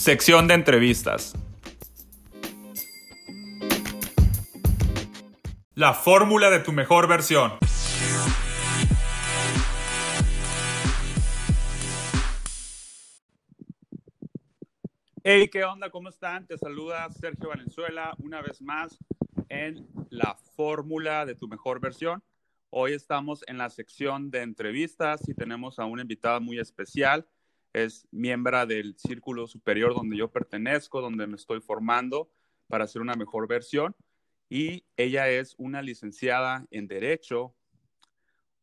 Sección de entrevistas. La fórmula de tu mejor versión. Hey, ¿qué onda? ¿Cómo están? Te saluda Sergio Valenzuela una vez más en la fórmula de tu mejor versión. Hoy estamos en la sección de entrevistas y tenemos a una invitada muy especial. Es miembro del círculo superior donde yo pertenezco, donde me estoy formando para hacer una mejor versión. Y ella es una licenciada en Derecho,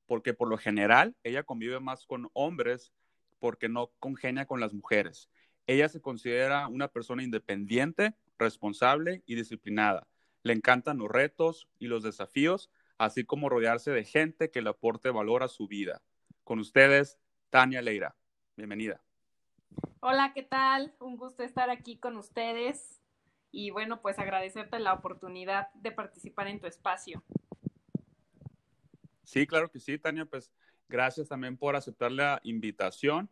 porque por lo general ella convive más con hombres porque no congenia con las mujeres. Ella se considera una persona independiente, responsable y disciplinada. Le encantan los retos y los desafíos así como rodearse de gente que le aporte valor a su vida. Con ustedes, Tania Leira. Bienvenida. Hola, ¿qué tal? Un gusto estar aquí con ustedes y bueno, pues agradecerte la oportunidad de participar en tu espacio. Sí, claro que sí, Tania, pues gracias también por aceptar la invitación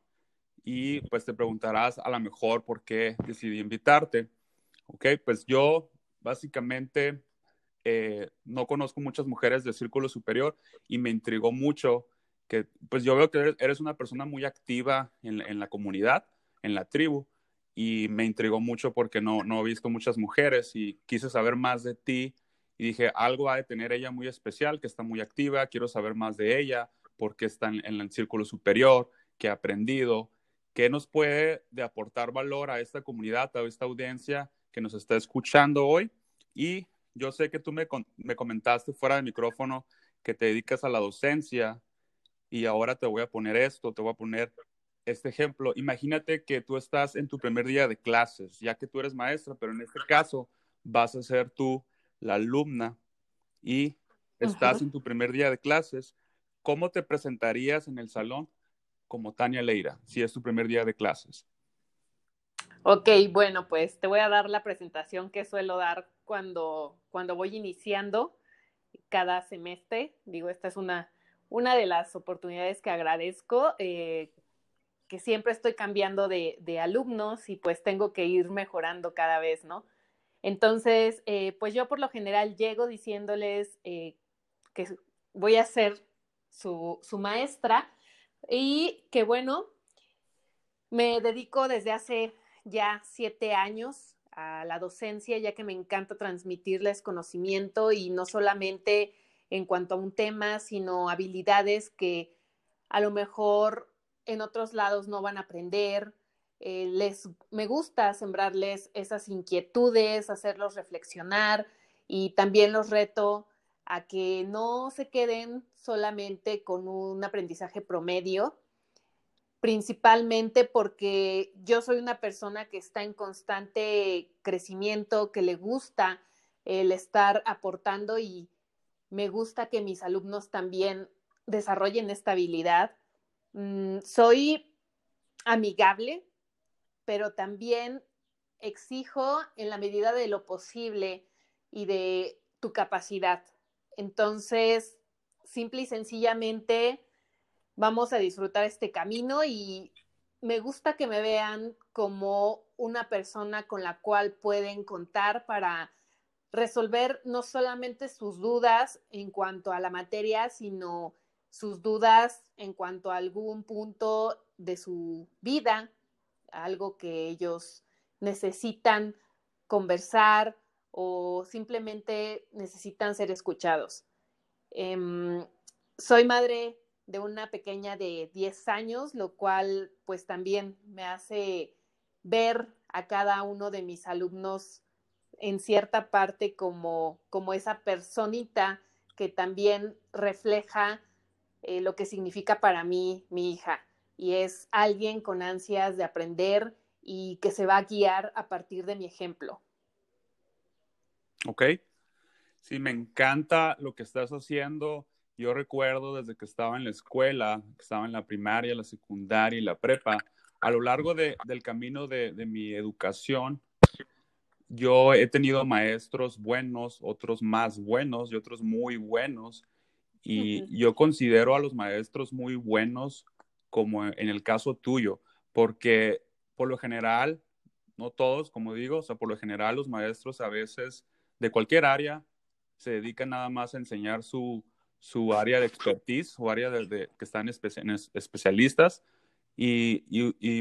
y pues te preguntarás a lo mejor por qué decidí invitarte. Ok, pues yo básicamente eh, no conozco muchas mujeres de círculo superior y me intrigó mucho que, pues yo veo que eres una persona muy activa en, la comunidad, en la tribu, y me intrigó mucho porque no, no he visto muchas mujeres y quise saber más de ti y dije, algo ha de tener ella muy especial, que está muy activa, quiero saber más de ella, porque está en, en el círculo superior, que ha aprendido, qué nos puede de aportar valor a esta comunidad, a esta audiencia que nos está escuchando hoy. Y yo sé que tú me, comentaste fuera del micrófono que te dedicas a la docencia y ahora te voy a poner esto, te voy a poner este ejemplo. Imagínate que tú estás en tu primer día de clases, ya que tú eres maestra, pero en este caso vas a ser tú la alumna y estás en tu primer día de clases. ¿Cómo te presentarías en el salón como Tania Leira, si es tu primer día de clases? Ok, bueno, pues te voy a dar la presentación que suelo dar cuando, cuando voy iniciando cada semestre. Digo, esta es una, una de las oportunidades que agradezco, eh, que siempre estoy cambiando de, alumnos y pues tengo que ir mejorando cada vez, ¿no? Entonces, eh, pues yo por lo general llego diciéndoles eh, que voy a ser su, su maestra y que bueno, me dedico desde hace ya siete años a la docencia, ya que me encanta transmitirles conocimiento y no solamente en cuanto a un tema, sino habilidades que a lo mejor en otros lados no van a aprender. Eh, les me gusta sembrarles esas inquietudes, hacerlos reflexionar y también los reto a que no se queden solamente con un aprendizaje promedio, principalmente porque yo soy una persona que está en constante crecimiento, que le gusta el estar aportando y me gusta que mis alumnos también desarrollen esta habilidad. Mm, soy amigable, pero también exijo en la medida de lo posible y de tu capacidad. Entonces, simple y sencillamente, vamos a disfrutar este camino y me gusta que me vean como una persona con la cual pueden contar para resolver no solamente sus dudas en cuanto a la materia, sino sus dudas en cuanto a algún punto de su vida, algo que ellos necesitan conversar o simplemente necesitan ser escuchados. Em, soy madre de una pequeña de 10 años, lo cual pues también me hace ver a cada uno de mis alumnos en cierta parte como, como esa personita que también refleja eh, lo que significa para mí mi hija. Y es alguien con ansias de aprender y que se va a guiar a partir de mi ejemplo. Ok, sí, me encanta lo que estás haciendo. Yo recuerdo desde que estaba en la escuela, que estaba en la primaria, la secundaria y la prepa, a lo largo del camino de, mi educación, yo he tenido maestros buenos, otros más buenos y otros muy buenos. Y yo considero a los maestros muy buenos como en el caso tuyo, porque por lo general no todos, como digo, o sea, por lo general los maestros a veces de cualquier área se dedican nada más a enseñar su, su área de expertise o área de, que están especialistas. Y,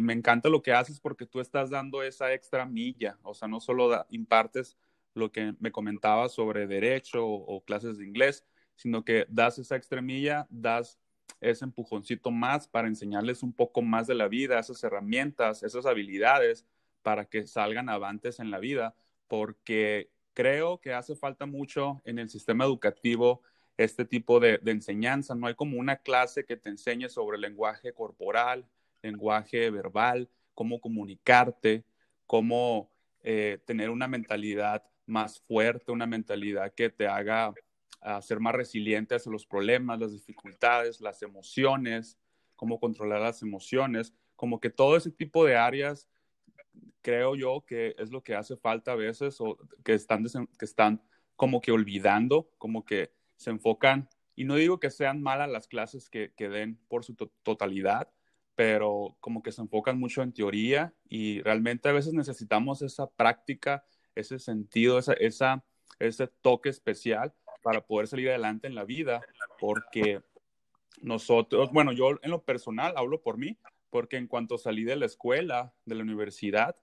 me encanta lo que haces porque tú estás dando esa extra milla, o sea, no solo impartes lo que me comentabas sobre derecho o, clases de inglés, sino que das esa extra milla, das ese empujoncito más para enseñarles un poco más de la vida, esas herramientas, esas habilidades para que salgan avantes en la vida, porque creo que hace falta mucho en el sistema educativo este tipo de, enseñanza. No hay como una clase que te enseñe sobre lenguaje corporal, lenguaje verbal, cómo comunicarte, cómo eh, tener una mentalidad más fuerte, una mentalidad que te haga a ser más resiliente hacia los problemas, las dificultades, las emociones, cómo controlar las emociones, como que todo ese tipo de áreas creo yo que es lo que hace falta a veces o que están, que están como que olvidando, como que se enfocan, y no digo que sean malas las clases que, que den por su totalidad, pero como que se enfocan mucho en teoría y realmente a veces necesitamos esa práctica, ese sentido, esa, esa, ese toque especial para poder salir adelante en la vida, porque nosotros, bueno, yo en lo personal hablo por mí, porque en cuanto salí de la escuela, de la universidad,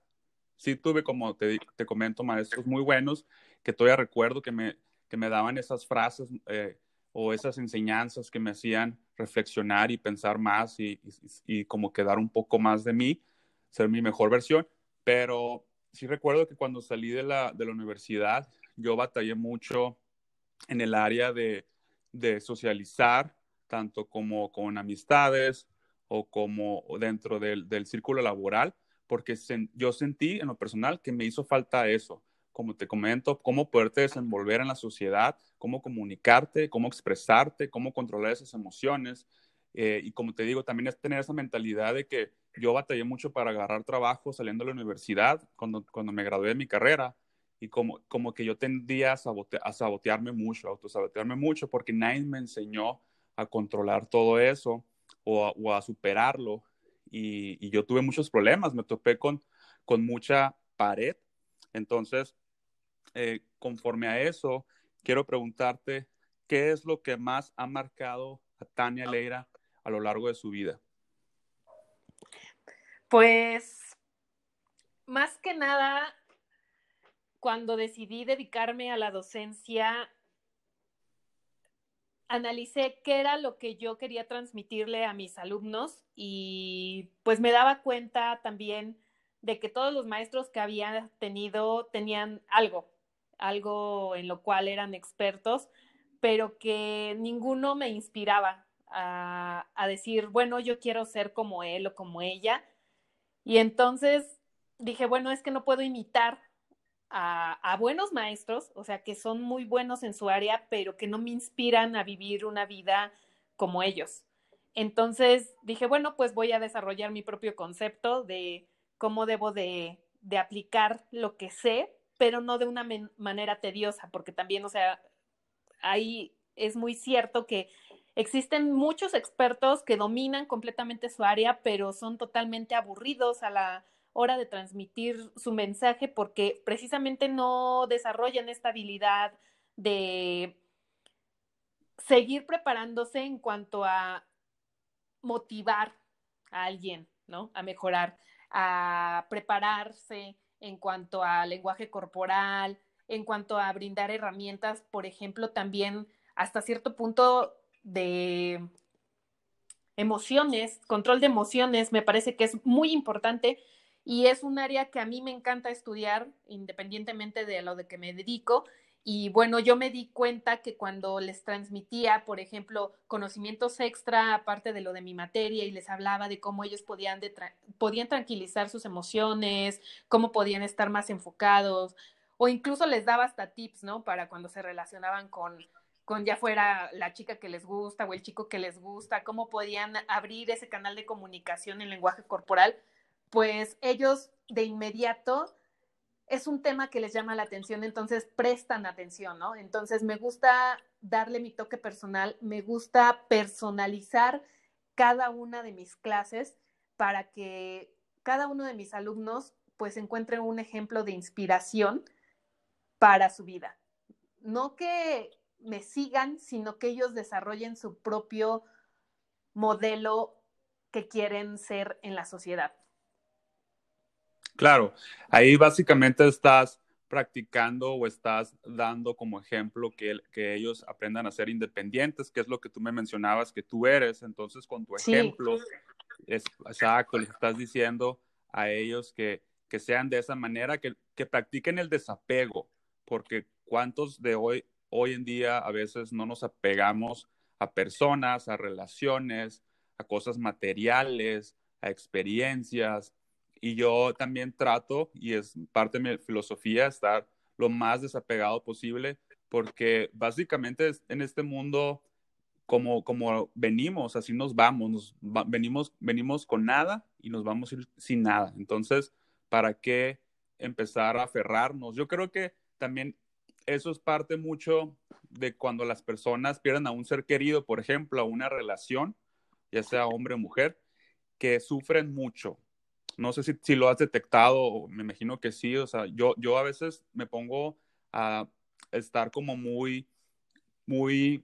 sí tuve, como te, te comento, maestros muy buenos, que todavía recuerdo que me, que me daban esas frases eh, o esas enseñanzas que me hacían reflexionar y pensar más y, y, y, como quedar un poco más de mí, ser mi mejor versión, pero sí recuerdo que cuando salí de la, de la universidad, yo batallé mucho en el área de, socializar, tanto como con amistades o como dentro del, círculo laboral, porque yo sentí en lo personal que me hizo falta eso, como te comento, cómo poderte desenvolver en la sociedad, cómo comunicarte, cómo expresarte, cómo controlar esas emociones. Eh, y como te digo, también es tener esa mentalidad de que yo batallé mucho para agarrar trabajo saliendo de la universidad, cuando, cuando me gradué de mi carrera, y como, como que yo tendía a, a sabotearme mucho, a autosabotearme mucho, porque nadie me enseñó a controlar todo eso o a, superarlo. Y, yo tuve muchos problemas, me topé con, con mucha pared. Entonces, eh, conforme a eso, quiero preguntarte, ¿qué es lo que más ha marcado a Tania Leira a lo largo de su vida? Pues, más que nada, cuando decidí dedicarme a la docencia, analicé qué era lo que yo quería transmitirle a mis alumnos y pues me daba cuenta también de que todos los maestros que había tenido tenían algo, algo en lo cual eran expertos, pero que ninguno me inspiraba a, a decir, bueno, yo quiero ser como él o como ella. Y entonces dije, bueno, es que no puedo imitar a, buenos maestros, o sea, que son muy buenos en su área, pero que no me inspiran a vivir una vida como ellos. Entonces dije, bueno, pues voy a desarrollar mi propio concepto de cómo debo de, aplicar lo que sé, pero no de una manera tediosa, porque también, o sea, ahí es muy cierto que existen muchos expertos que dominan completamente su área, pero son totalmente aburridos a la, hora de transmitir su mensaje porque precisamente no desarrollan esta habilidad de seguir preparándose en cuanto a motivar a alguien, ¿no? A mejorar, a prepararse en cuanto a lenguaje corporal, en cuanto a brindar herramientas, por ejemplo, también hasta cierto punto de emociones, control de emociones, me parece que es muy importante y es un área que a mí me encanta estudiar independientemente de lo de que me dedico. Y bueno, yo me di cuenta que cuando les transmitía, por ejemplo, conocimientos extra, aparte de lo de mi materia, y les hablaba de cómo ellos podían, podían tranquilizar sus emociones, cómo podían estar más enfocados, o incluso les daba hasta tips, ¿no? Para cuando se relacionaban con, con ya fuera la chica que les gusta o el chico que les gusta, cómo podían abrir ese canal de comunicación en lenguaje corporal pues ellos de inmediato es un tema que les llama la atención, entonces prestan atención, ¿no? Entonces me gusta darle mi toque personal, me gusta personalizar cada una de mis clases para que cada uno de mis alumnos pues encuentren un ejemplo de inspiración para su vida. No que me sigan, sino que ellos desarrollen su propio modelo que quieren ser en la sociedad. Claro, ahí básicamente estás practicando o estás dando como ejemplo que, que ellos aprendan a ser independientes, que es lo que tú me mencionabas que tú eres. Entonces, con tu ejemplo, es, exacto, les estás diciendo a ellos que, que sean de esa manera, que, que practiquen el desapego, porque cuántos de hoy, hoy en día a veces no nos apegamos a personas, a relaciones, a cosas materiales, a experiencias. Y yo también trato, y es parte de mi filosofía, estar lo más desapegado posible, porque básicamente en este mundo, como, como venimos, así nos vamos, venimos, venimos con nada y nos vamos sin nada. Entonces, ¿para qué empezar a aferrarnos? Yo creo que también eso es parte mucho de cuando las personas pierden a un ser querido, por ejemplo, a una relación, ya sea hombre o mujer, que sufren mucho. No sé si, si lo has detectado, me imagino que sí, o sea, yo, yo a veces me pongo a estar como muy, muy,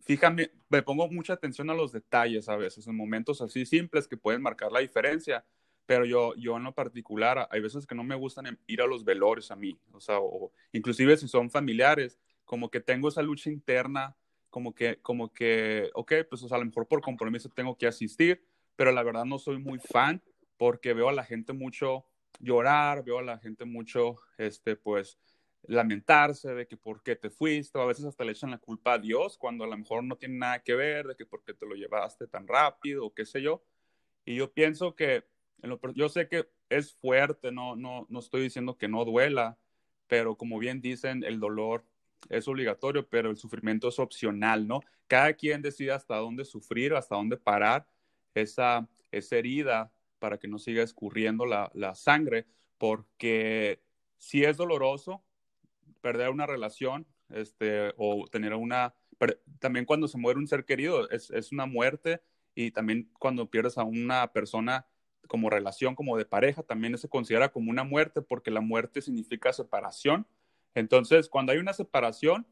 fíjame, me pongo mucha atención a los detalles a veces, en momentos así simples que pueden marcar la diferencia, pero yo, yo en lo particular, hay veces que no me gustan ir a los velores a mí, o sea, o, inclusive si son familiares, como que tengo esa lucha interna, como que, como que, ok, pues a lo mejor por compromiso tengo que asistir, pero la verdad no soy muy fan porque veo a la gente mucho llorar, veo a la gente mucho, este, pues, lamentarse de que por qué te fuiste, o a veces hasta le echan la culpa a Dios cuando a lo mejor no tiene nada que ver, de que por qué te lo llevaste tan rápido, o qué sé yo. Y yo pienso que, yo sé que es fuerte, no, no, no estoy diciendo que no duela, pero como bien dicen, el dolor es obligatorio, pero el sufrimiento es opcional, ¿no? Cada quien decide hasta dónde sufrir, hasta dónde parar esa, esa herida para que no siga escurriendo la, sangre, porque si es doloroso perder una relación este, o tener una... También cuando se muere un ser querido es, es una muerte y también cuando pierdes a una persona como relación, como de pareja, también se considera como una muerte porque la muerte significa separación entonces, cuando hay una separación,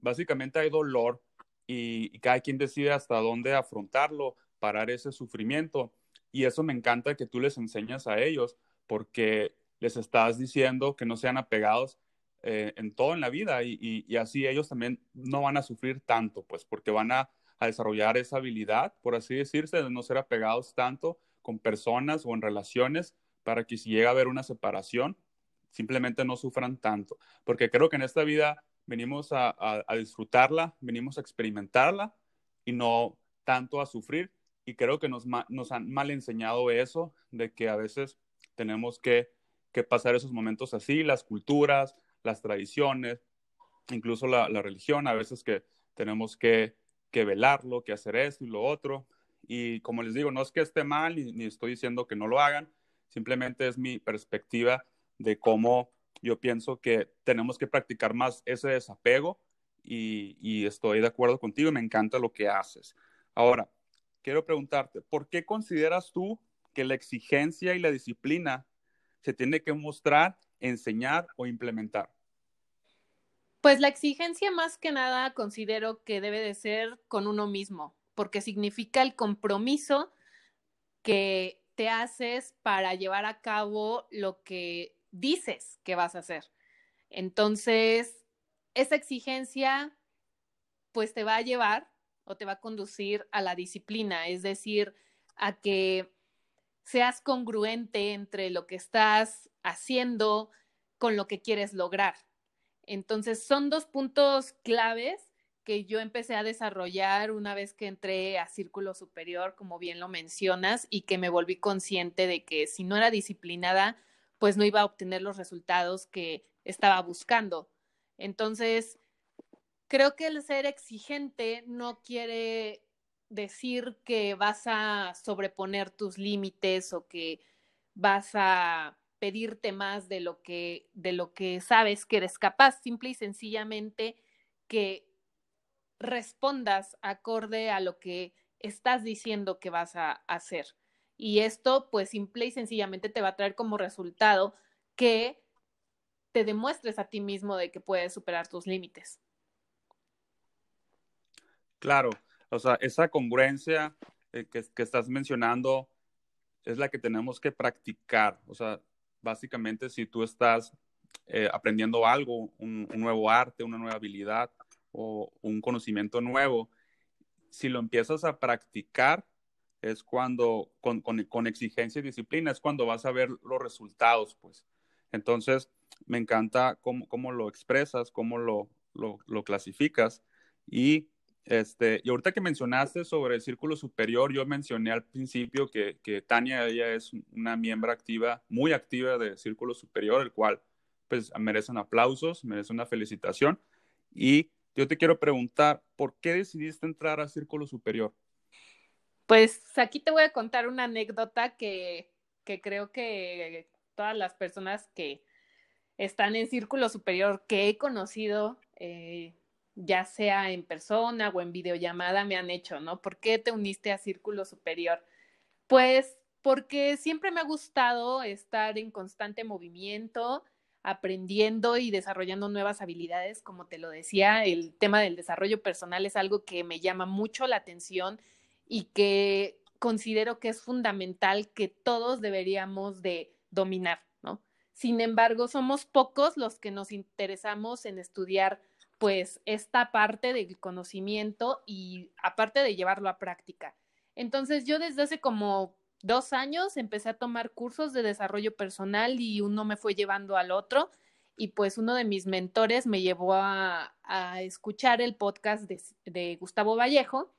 básicamente hay dolor y, cada quien decide hasta dónde afrontarlo, parar ese sufrimiento. Y eso me encanta que tú les enseñas a ellos porque les estás diciendo que no sean apegados eh, en todo en la vida y, así ellos también no van a sufrir tanto, pues porque van a, a, desarrollar esa habilidad, por así decirse, de no ser apegados tanto con personas o en relaciones para que si llega a haber una separación, simplemente no sufran tanto, porque creo que en esta vida venimos a, disfrutarla, venimos a experimentarla y no tanto a sufrir. Y creo que nos, nos han mal enseñado eso, de que a veces tenemos que, pasar esos momentos así, las culturas, las tradiciones, incluso la, religión, a veces que tenemos que, que, velarlo, que hacer esto y lo otro. Y como les digo, no es que esté mal ni estoy diciendo que no lo hagan, simplemente es mi perspectiva de cómo yo pienso que tenemos que practicar más ese desapego y, estoy de acuerdo contigo, me encanta lo que haces. Ahora, quiero preguntarte, ¿por qué consideras tú que la exigencia y la disciplina se tiene que mostrar, enseñar o implementar? Pues la exigencia más que nada considero que debe de ser con uno mismo, porque significa el compromiso que te haces para llevar a cabo lo que dices que vas a hacer. Entonces, esa exigencia pues te va a llevar o te va a conducir a la disciplina, es decir, a que seas congruente entre lo que estás haciendo con lo que quieres lograr. Entonces, son dos puntos claves que yo empecé a desarrollar una vez que entré a Círculo Superior, como bien lo mencionas, y que me volví consciente de que si no era disciplinada, pues no iba a obtener los resultados que estaba buscando. Entonces, creo que el ser exigente no quiere decir que vas a sobreponer tus límites o que vas a pedirte más de lo que de lo que sabes que eres capaz, simple y sencillamente que respondas acorde a lo que estás diciendo que vas a hacer. Y esto, pues, simple y sencillamente te va a traer como resultado que te demuestres a ti mismo de que puedes superar tus límites. Claro, o sea, esa congruencia eh, que, estás mencionando es la que tenemos que practicar. O sea, básicamente si tú estás eh, aprendiendo algo, un, nuevo arte, una nueva habilidad o un conocimiento nuevo, si lo empiezas a practicar, es cuando, con, con, exigencia y disciplina, es cuando vas a ver los resultados, pues. Entonces, me encanta cómo, cómo lo expresas, cómo lo, lo clasificas y este, y ahorita que mencionaste sobre el círculo superior, yo mencioné al principio que, Tania, ella es una miembro activa, muy activa de círculo superior, el cual pues merecen aplausos, merece una felicitación. Y yo te quiero preguntar, ¿por qué decidiste entrar a círculo superior? Pues aquí te voy a contar una anécdota que, que creo que todas las personas que están en círculo superior que he conocido, eh, ya sea en persona o en videollamada, me han hecho, ¿no? ¿Por qué te uniste a Círculo Superior? Pues porque siempre me ha gustado estar en constante movimiento, aprendiendo y desarrollando nuevas habilidades, como te lo decía, el tema del desarrollo personal es algo que me llama mucho la atención y que considero que es fundamental que todos deberíamos de dominar, ¿no? Sin embargo, somos pocos los que nos interesamos en estudiar pues esta parte del conocimiento y aparte de llevarlo a práctica. Entonces yo desde hace como dos años empecé a tomar cursos de desarrollo personal y uno me fue llevando al otro y pues uno de mis mentores me llevó a, escuchar el podcast de, Gustavo Vallejo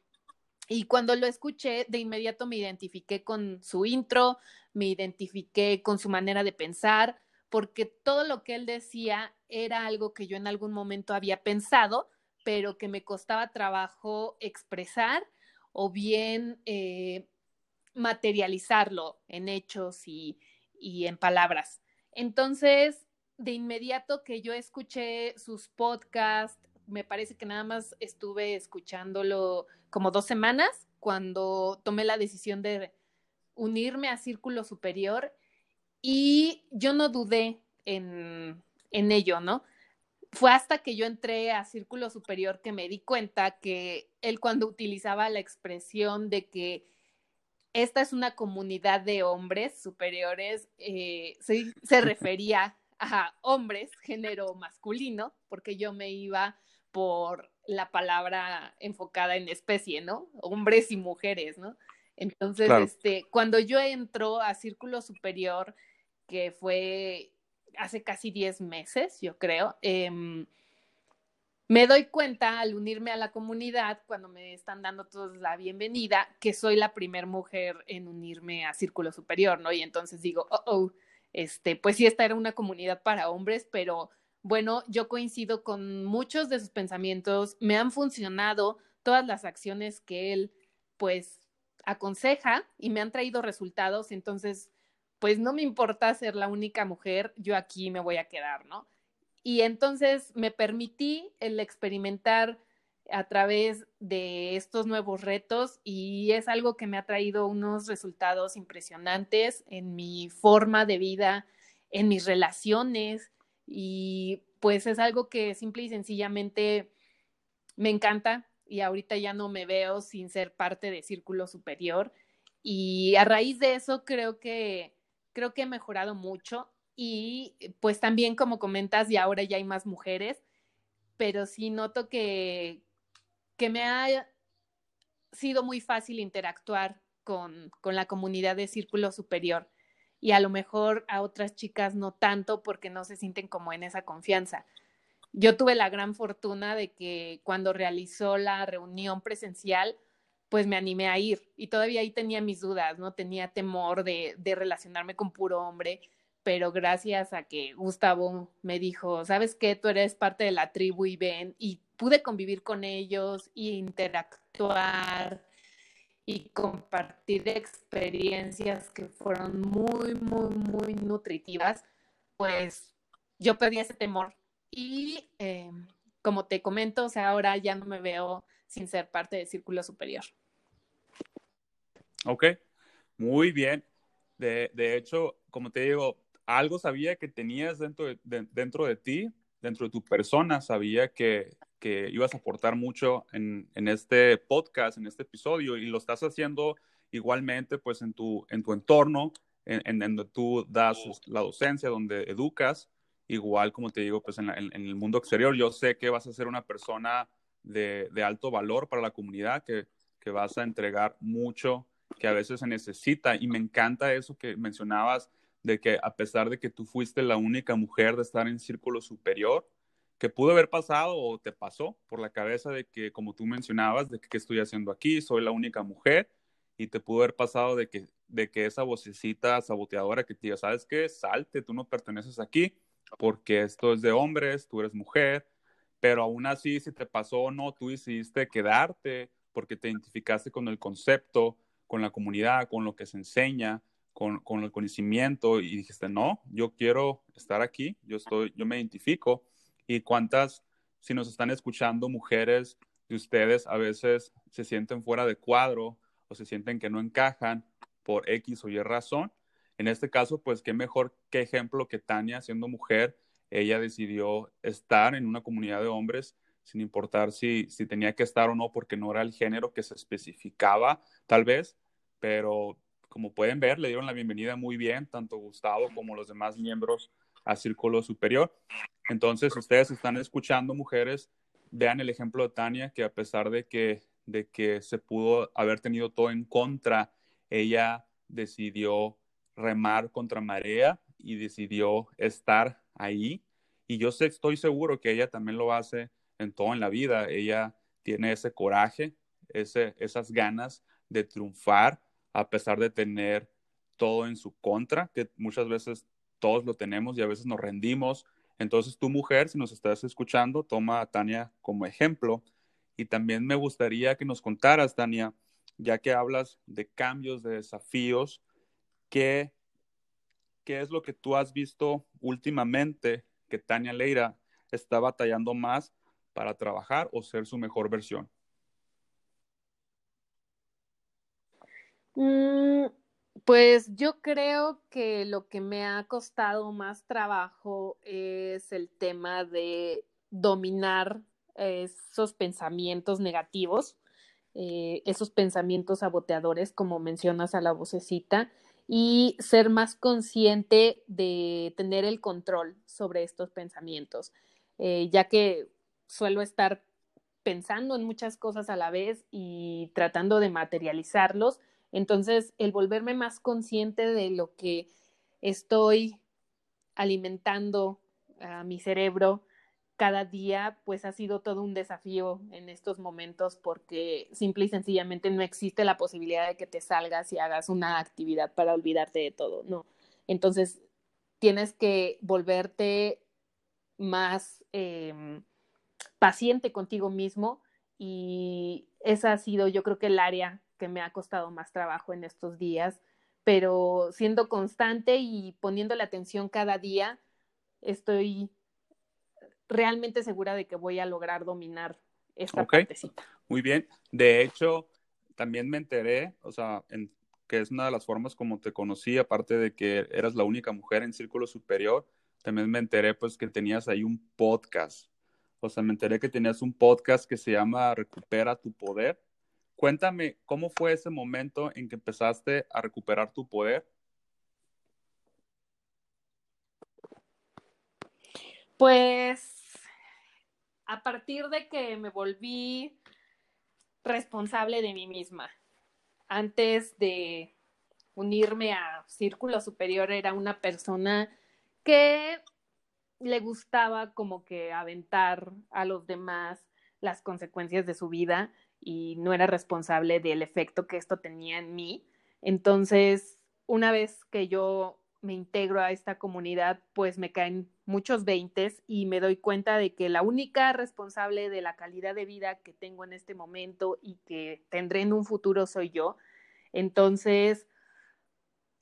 y cuando lo escuché de inmediato me identifiqué con su intro, me identifiqué con su manera de pensar, porque todo lo que él decía era algo que yo en algún momento había pensado, pero que me costaba trabajo expresar o bien eh, materializarlo en hechos y, y en palabras. Entonces, de inmediato que yo escuché sus podcasts, me parece que nada más estuve escuchándolo como dos semanas cuando tomé la decisión de unirme a Círculo Superior y yo no dudé en, en ello, ¿no? Fue hasta que yo entré a Círculo Superior que me di cuenta que él cuando utilizaba la expresión de que esta es una comunidad de hombres superiores, eh, se, se refería a hombres, género masculino, porque yo me iba por la palabra enfocada en especie, ¿no? Hombres y mujeres, ¿no? Entonces, este, cuando yo entro a Círculo Superior, que fue hace casi 10 meses, yo creo, em, me doy cuenta al unirme a la comunidad, cuando me están dando todos la bienvenida, que soy la primera mujer en unirme a Círculo Superior, ¿no? Y entonces digo, oh, oh, este, pues sí, esta era una comunidad para hombres, pero bueno, yo coincido con muchos de sus pensamientos, me han funcionado todas las acciones que él, pues, aconseja y me han traído resultados, entonces pues no me importa ser la única mujer, yo aquí me voy a quedar, ¿no? Y entonces me permití el experimentar a través de estos nuevos retos y es algo que me ha traído unos resultados impresionantes en mi forma de vida, en mis relaciones y pues es algo que simple y sencillamente me encanta y ahorita ya no me veo sin ser parte de Círculo Superior y a raíz de eso creo que creo que he mejorado mucho y pues también como comentas y ahora ya hay más mujeres, pero sí noto que, que me ha sido muy fácil interactuar con, con la comunidad de Círculo Superior y a lo mejor a otras chicas no tanto porque no se sienten como en esa confianza. Yo tuve la gran fortuna de que cuando realizó la reunión presencial, pues me animé a ir y todavía ahí tenía mis dudas, ¿no? Tenía temor de, relacionarme con puro hombre, pero gracias a que Gustavo me dijo, ¿sabes qué? Tú eres parte de la tribu y ven, y pude convivir con ellos y interactuar y compartir experiencias que fueron muy, muy, muy nutritivas, pues yo perdí ese temor. Y eh, como te comento, o sea, ahora ya no me veo sin ser parte del círculo superior. Ok, Muy bien. De, de hecho, como te digo, algo sabía que tenías dentro de, dentro de ti, dentro de tu persona, sabía que, que ibas a aportar mucho en, en, este podcast, en este episodio, y lo estás haciendo igualmente pues en tu, en tu entorno, en, en donde tú das la docencia, donde educas, igual como te digo, pues en, en, el mundo exterior, yo sé que vas a ser una persona de, de alto valor para la comunidad, que, que vas a entregar mucho que a veces se necesita, y me encanta eso que mencionabas, de que a pesar de que tú fuiste la única mujer de estar en círculo superior, que pudo haber pasado o te pasó por la cabeza de que, como tú mencionabas, de que estoy haciendo aquí, soy la única mujer, y te pudo haber pasado de que, de que esa vocecita saboteadora que te diga, ¿sabes qué? Salte, tú no perteneces aquí, porque esto es de hombres, tú eres mujer, pero aún así, si te pasó o no, tú decidiste quedarte porque te identificaste con el concepto, con la comunidad, con lo que se enseña, con, con, el conocimiento y dijiste, no, yo quiero estar aquí, yo, estoy, yo me identifico. Y cuántas, si nos están escuchando, mujeres de ustedes a veces se sienten fuera de cuadro o se sienten que no encajan por X o Y razón. En este caso, pues qué mejor qué ejemplo que Tania, siendo mujer, ella decidió estar en una comunidad de hombres sin importar si, si tenía que estar o no, porque no era el género que se especificaba, tal vez, pero como pueden ver, le dieron la bienvenida muy bien, tanto Gustavo como los demás miembros a Círculo Superior. Entonces, ustedes están escuchando, mujeres, vean el ejemplo de Tania, que a pesar de que de que se pudo haber tenido todo en contra, ella decidió remar contra marea y decidió estar ahí. Y yo sé, estoy seguro que ella también lo hace en todo en la vida. Ella tiene ese coraje, ese, esas ganas de triunfar a pesar de tener todo en su contra, que muchas veces todos lo tenemos y a veces nos rendimos. Entonces, tu mujer, si nos estás escuchando, toma a Tania como ejemplo y también me gustaría que nos contaras, Tania, ya que hablas de cambios, de desafíos, ¿qué, qué es lo que tú has visto últimamente que Tania Leira está batallando más para trabajar o ser su mejor versión? Mm, pues yo creo que lo que me ha costado más trabajo es el tema de dominar esos pensamientos negativos, eh, esos pensamientos saboteadores, como mencionas a la vocecita, y ser más consciente de tener el control sobre estos pensamientos, eh, ya que suelo estar pensando en muchas cosas a la vez y tratando de materializarlos. Entonces, el volverme más consciente de lo que estoy alimentando a mi cerebro cada día pues ha sido todo un desafío en estos momentos porque simple y sencillamente no existe la posibilidad de que te salgas y hagas una actividad para olvidarte de todo, no. Entonces tienes que volverte más eh, paciente contigo mismo y esa ha sido yo creo que el área que me ha costado más trabajo en estos días, pero siendo constante y poniéndole atención cada día, estoy realmente segura de que voy a lograr dominar esta okay. partecita. Muy bien. De hecho, también me enteré, o sea, en, que es una de las formas como te conocí, aparte de que eras la única mujer en Círculo Superior, también me enteré pues que tenías ahí un podcast. O sea, me enteré que tenías un podcast que se llama Recupera tu Poder. Cuéntame, ¿cómo fue ese momento en que empezaste a recuperar tu poder? Pues a partir de que me volví responsable de mí misma. Antes de unirme a Círculo Superior era una persona que le gustaba como que aventar a los demás las consecuencias de su vida y no era responsable del efecto que esto tenía en mí. Entonces, una vez que yo me integro a esta comunidad, pues me caen muchos veintes y me doy cuenta de que la única responsable de la calidad de vida que tengo en este momento y que tendré en un futuro soy yo. Entonces,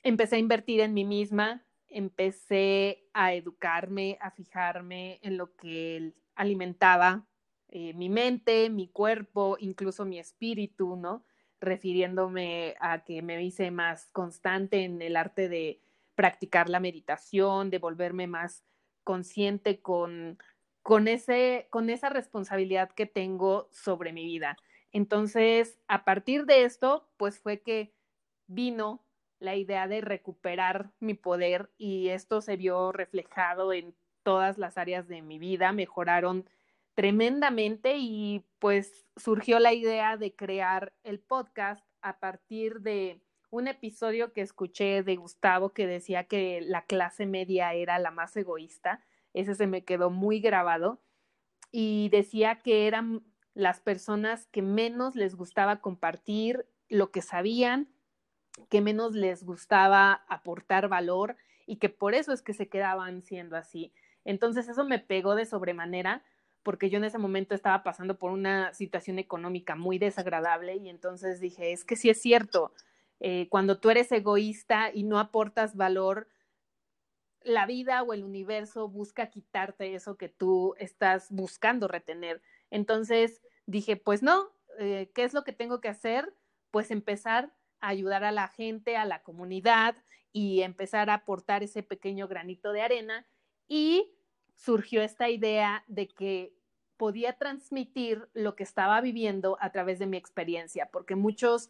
empecé a invertir en mí misma, empecé a educarme, a fijarme en lo que alimentaba eh, mi mente, mi cuerpo, incluso mi espíritu, ¿no? refiriéndome a que me hice más constante en el arte de practicar la meditación, de volverme más consciente con, con, ese, con esa responsabilidad que tengo sobre mi vida. Entonces, a partir de esto, pues fue que vino la idea de recuperar mi poder y esto se vio reflejado en todas las áreas de mi vida, mejoraron tremendamente y pues surgió la idea de crear el podcast a partir de un episodio que escuché de Gustavo que decía que la clase media era la más egoísta. Ese se me quedó muy grabado y decía que eran las personas que menos les gustaba compartir lo que sabían, que menos les gustaba aportar valor y que por eso es que se quedaban siendo así. Entonces eso me pegó de sobremanera porque yo en ese momento estaba pasando por una situación económica muy desagradable y entonces dije, es que sí es cierto, eh, cuando tú eres egoísta y no aportas valor, la vida o el universo busca quitarte eso que tú estás buscando retener. Entonces dije, pues no, eh, ¿qué es lo que tengo que hacer? Pues empezar a ayudar a la gente, a la comunidad y empezar a aportar ese pequeño granito de arena. Y surgió esta idea de que podía transmitir lo que estaba viviendo a través de mi experiencia, porque muchos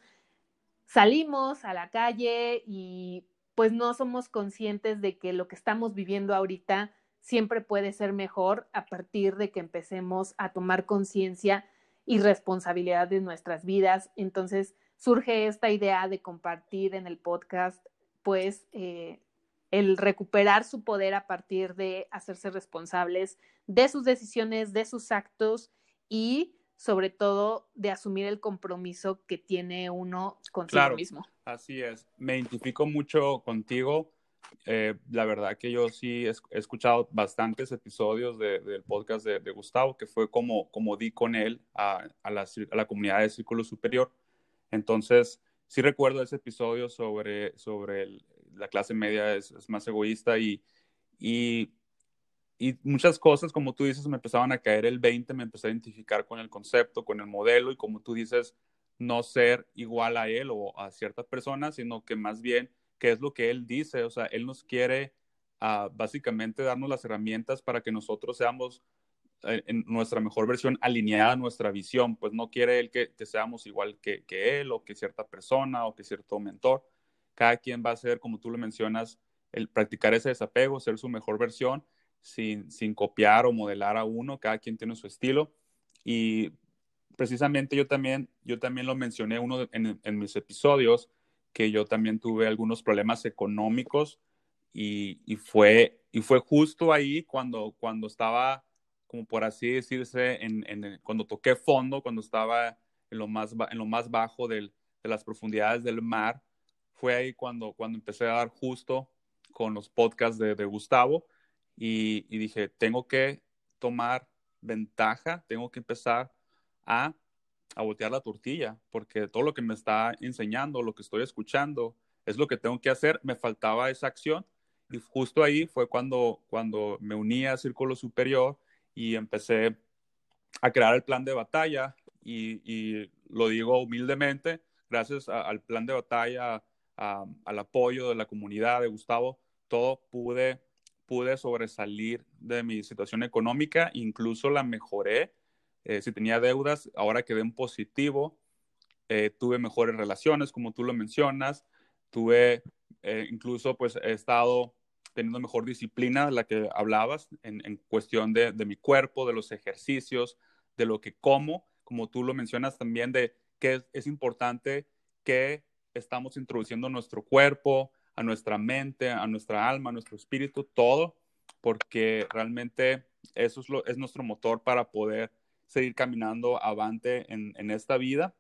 salimos a la calle y pues no somos conscientes de que lo que estamos viviendo ahorita siempre puede ser mejor a partir de que empecemos a tomar conciencia y responsabilidad de nuestras vidas. Entonces surge esta idea de compartir en el podcast, pues, eh, el recuperar su poder a partir de hacerse responsables de sus decisiones, de sus actos y sobre todo de asumir el compromiso que tiene uno consigo claro, mismo. Así es, me identifico mucho contigo. Eh, la verdad que yo sí he, escuchado bastantes episodios del podcast de, Gustavo, que fue como, como di con él a, a, la, a la comunidad de Círculo Superior. Entonces, sí recuerdo ese episodio sobre, sobre el, la clase media es, es más egoísta y, y, y, muchas cosas, como tú dices, me empezaban a caer el 20, me empecé a identificar con el concepto, con el modelo y como tú dices, no ser igual a él o a ciertas personas, sino que más bien qué es lo que él dice, o sea, él nos quiere uh, básicamente darnos las herramientas para que nosotros seamos eh, en nuestra mejor versión alineada a nuestra visión, pues no quiere él que, que seamos igual que, que, él o que cierta persona o que cierto mentor, cada quien va a ser, como tú lo mencionas, el practicar ese desapego, ser su mejor versión, sin, copiar o modelar a uno, cada quien tiene su estilo. Y precisamente yo también, yo también lo mencioné uno en, mis episodios, que yo también tuve algunos problemas económicos y, fue, y fue justo ahí cuando, cuando estaba, como por así decirse, en, cuando toqué fondo, cuando estaba en lo más, en lo más bajo de las profundidades del mar, fue ahí cuando, cuando empecé a dar justo con los podcasts de Gustavo y, y, dije, tengo que tomar ventaja, tengo que empezar a, a voltear la tortilla, porque todo lo que me está enseñando, lo que estoy escuchando, es lo que tengo que hacer. Me faltaba esa acción y justo ahí fue cuando, cuando me uní a Círculo Superior y empecé a crear el plan de batalla y, y lo digo humildemente, gracias a, al plan de batalla, al apoyo de la comunidad de Gustavo, todo pude, pude sobresalir de mi situación económica, incluso la mejoré. Eh, si tenía deudas, ahora quedé en positivo, eh, tuve mejores relaciones, como tú lo mencionas, tuve, eh, incluso pues he estado teniendo mejor disciplina la que hablabas en, en cuestión de, de, mi cuerpo, de los ejercicios, de lo que como, como tú lo mencionas también, de que es, es importante que estamos introduciendo nuestro cuerpo, a nuestra mente, a nuestra alma, a nuestro espíritu, todo, porque realmente eso es, nuestro motor para poder seguir caminando avante en, esta vida.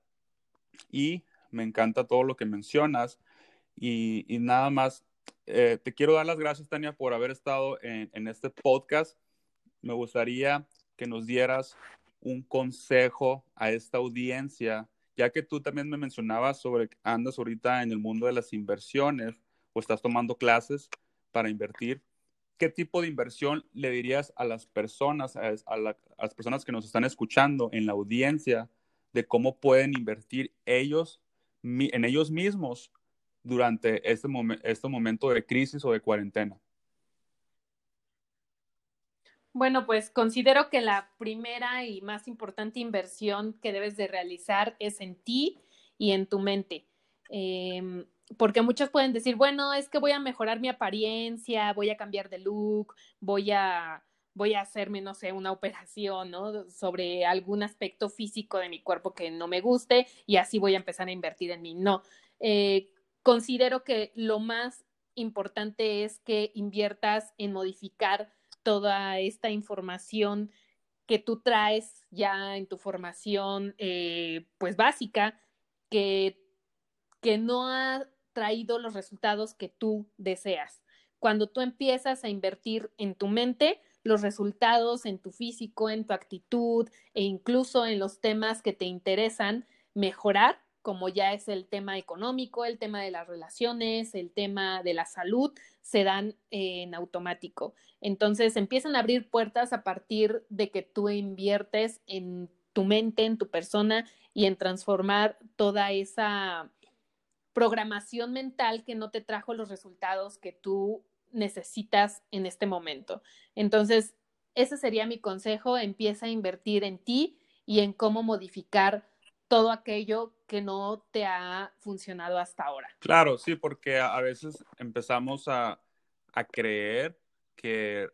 Y me encanta todo lo que mencionas. Y, nada más, eh, te quiero dar las gracias, Tania, por haber estado en, en este podcast. Me gustaría que nos dieras un consejo a esta audiencia ya que tú también me mencionabas sobre andas ahorita en el mundo de las inversiones estás tomando clases para invertir, ¿qué tipo de inversión le dirías a las personas, a las personas que nos están escuchando en la audiencia de cómo pueden invertir ellos en ellos mismos durante este, este momento de crisis o de cuarentena? Bueno, pues considero que la primera y más importante inversión que debes de realizar es en ti y en tu mente. Em, porque muchos pueden decir, bueno, es que voy a mejorar mi apariencia, voy a cambiar de look, voy a, voy a hacerme, no sé, una operación, ¿no? Sobre algún aspecto físico de mi cuerpo que no me guste y así voy a empezar a invertir en mí. No, eh, considero que lo más importante es que inviertas en modificar toda esta información que tú traes ya en tu formación, eh, pues básica, que, que no ha traído los resultados que tú deseas. Cuando tú empiezas a invertir en tu mente, los resultados en tu físico, en tu actitud e incluso en los temas que te interesan mejorar, como ya es el tema económico, el tema de las relaciones, el tema de la salud, se dan en automático. Entonces empiezan a abrir puertas a partir de que tú inviertes en tu mente, en tu persona y en transformar toda esa programación mental que no te trajo los resultados que tú necesitas en este momento. Entonces, ese sería mi consejo, empieza a invertir en ti y en cómo modificar todo aquello que no te ha funcionado hasta ahora. Claro, sí, porque a veces empezamos a, creer que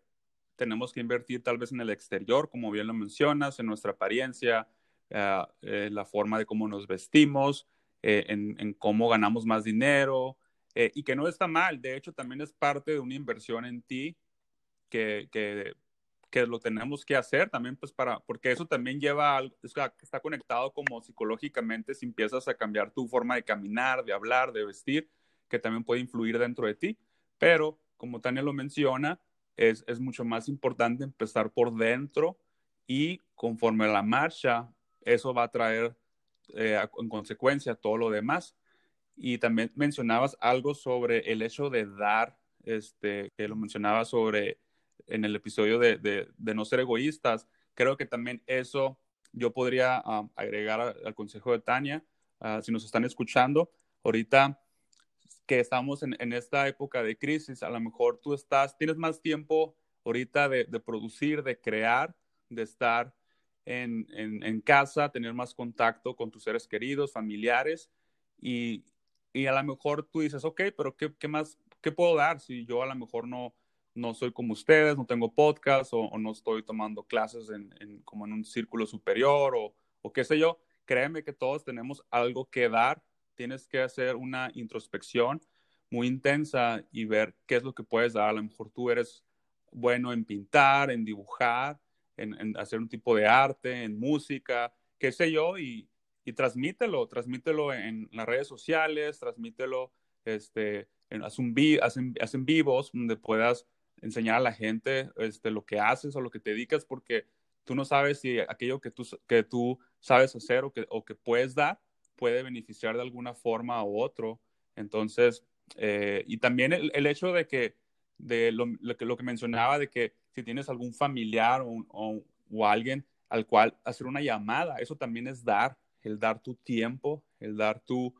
tenemos que invertir tal vez en el exterior, como bien lo mencionas, en nuestra apariencia, eh, eh, la forma de cómo nos vestimos, eh, en, cómo ganamos más dinero eh, y que no está mal. De hecho, también es parte de una inversión en ti que, que, que lo tenemos que hacer también, pues para, porque eso también lleva, algo, está conectado como psicológicamente si empiezas a cambiar tu forma de caminar, de hablar, de vestir, que también puede influir dentro de ti. Pero, como Tania lo menciona, es, es mucho más importante empezar por dentro y conforme a la marcha, eso va a traer eh, en consecuencia todo lo demás. Y también mencionabas algo sobre el hecho de dar, este, que lo mencionaba sobre en el episodio de, de, no ser egoístas. Creo que también eso yo podría ah, agregar al consejo de Tania, ah, si nos están escuchando, ahorita que estamos en, en, esta época de crisis, a lo mejor tú estás, tienes más tiempo ahorita de, de producir, de crear, de estar en, en, casa, tener más contacto con tus seres queridos, familiares, y, y, a lo mejor tú dices, ok, pero ¿qué, qué más, qué puedo dar si yo a lo mejor no, no soy como ustedes, no tengo podcast o, no estoy tomando clases en, en, como en un círculo superior o, o qué sé yo? Créeme que todos tenemos algo que dar, tienes que hacer una introspección muy intensa y ver qué es lo que puedes dar. A lo mejor tú eres bueno en pintar, en dibujar, en, hacer un tipo de arte, en música, qué sé yo, y, y transmítelo, transmítelo en las redes sociales, transmítelo, este, en, hacen, hacen, vivos donde puedas enseñar a la gente este, lo que haces o lo que te dedicas, porque tú no sabes si aquello que tú, que tú sabes hacer o que, o que puedes dar puede beneficiar de alguna forma u otro. Entonces, eh, y también el, hecho de que, de lo, que, lo que mencionaba, de que si tienes algún familiar o, o, alguien al cual hacer una llamada, eso también es dar, el dar tu tiempo, el dar tu,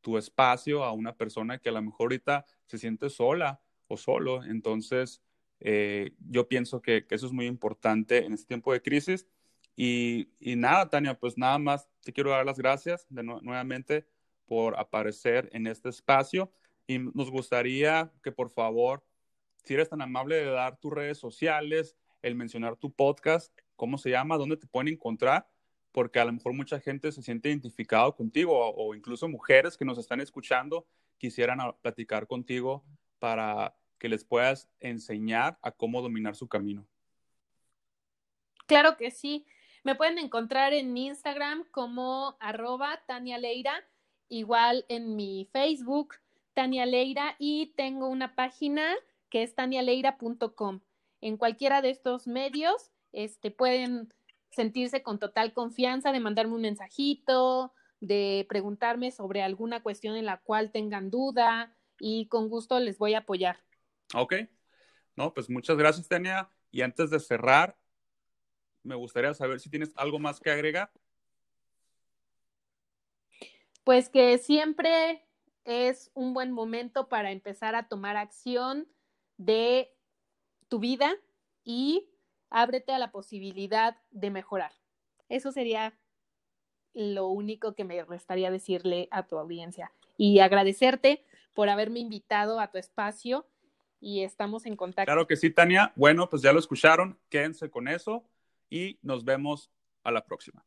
tu espacio a una persona que a lo mejor ahorita se siente sola o solo. Entonces, eh, yo pienso que, que, eso es muy importante en este tiempo de crisis. Y, y, nada, Tania, pues nada más te quiero dar las gracias de nuevamente por aparecer en este espacio y nos gustaría que por favor si eres tan amable de dar tus redes sociales, el mencionar tu podcast, cómo se llama, dónde te pueden encontrar, porque a lo mejor mucha gente se siente identificado contigo o, incluso mujeres que nos están escuchando quisieran platicar contigo para que les puedas enseñar a cómo dominar su camino. Claro que sí. Me pueden encontrar en Instagram como arroba Tania Leira, igual en mi Facebook, Tania Leira, y tengo una página que es tanialeira.com. En cualquiera de estos medios este, pueden sentirse con total confianza de mandarme un mensajito, de preguntarme sobre alguna cuestión en la cual tengan duda y con gusto les voy a apoyar. Ok. No, pues muchas gracias, Tania. Y antes de cerrar, me gustaría saber si tienes algo más que agregar. Pues que siempre es un buen momento para empezar a tomar acción de tu vida y ábrete a la posibilidad de mejorar. Eso sería lo único que me restaría decirle a tu audiencia y agradecerte por haberme invitado a tu espacio y estamos en contacto. Claro que sí, Tania. Bueno, pues ya lo escucharon, quédense con eso y nos vemos a la próxima.